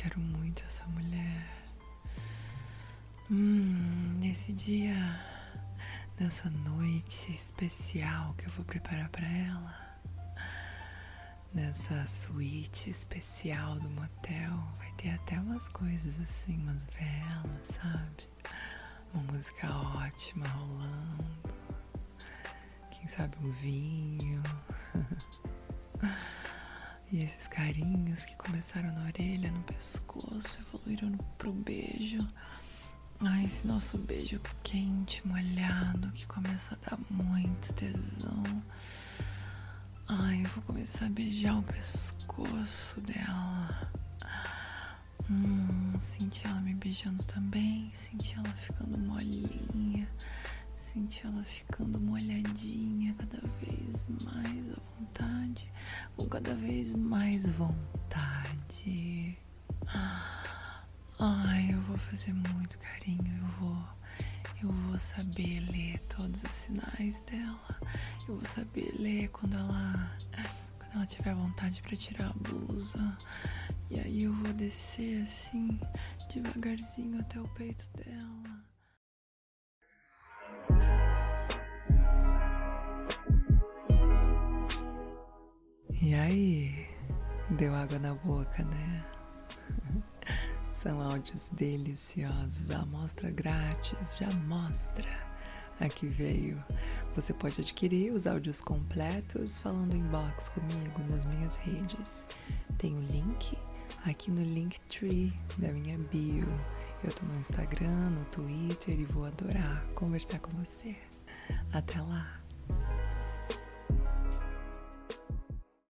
quero muito essa mulher. Hum, nesse dia, nessa noite especial que eu vou preparar para ela, nessa suíte especial do motel, vai ter até umas coisas assim, umas velas, sabe? Uma música ótima rolando. Quem sabe um vinho. Esses carinhos que começaram na orelha, no pescoço, evoluíram pro beijo. Ai, esse nosso beijo quente, molhado, que começa a dar muito tesão. Ai, eu vou começar a beijar o pescoço dela. Hum, senti ela me beijando também, senti ela ficando molinha, senti ela ficando molhadinha cada vez cada vez mais vontade. Ai, eu vou fazer muito carinho, eu vou eu vou saber ler todos os sinais dela. Eu vou saber ler quando ela quando ela tiver vontade para tirar a blusa. E aí eu vou descer assim, devagarzinho até o peito dela. Aí, deu água na boca, né? São áudios deliciosos, a amostra grátis, já mostra. Aqui veio. Você pode adquirir os áudios completos falando inbox comigo nas minhas redes. Tem o link aqui no Linktree da minha bio. Eu tô no Instagram, no Twitter e vou adorar conversar com você. Até lá!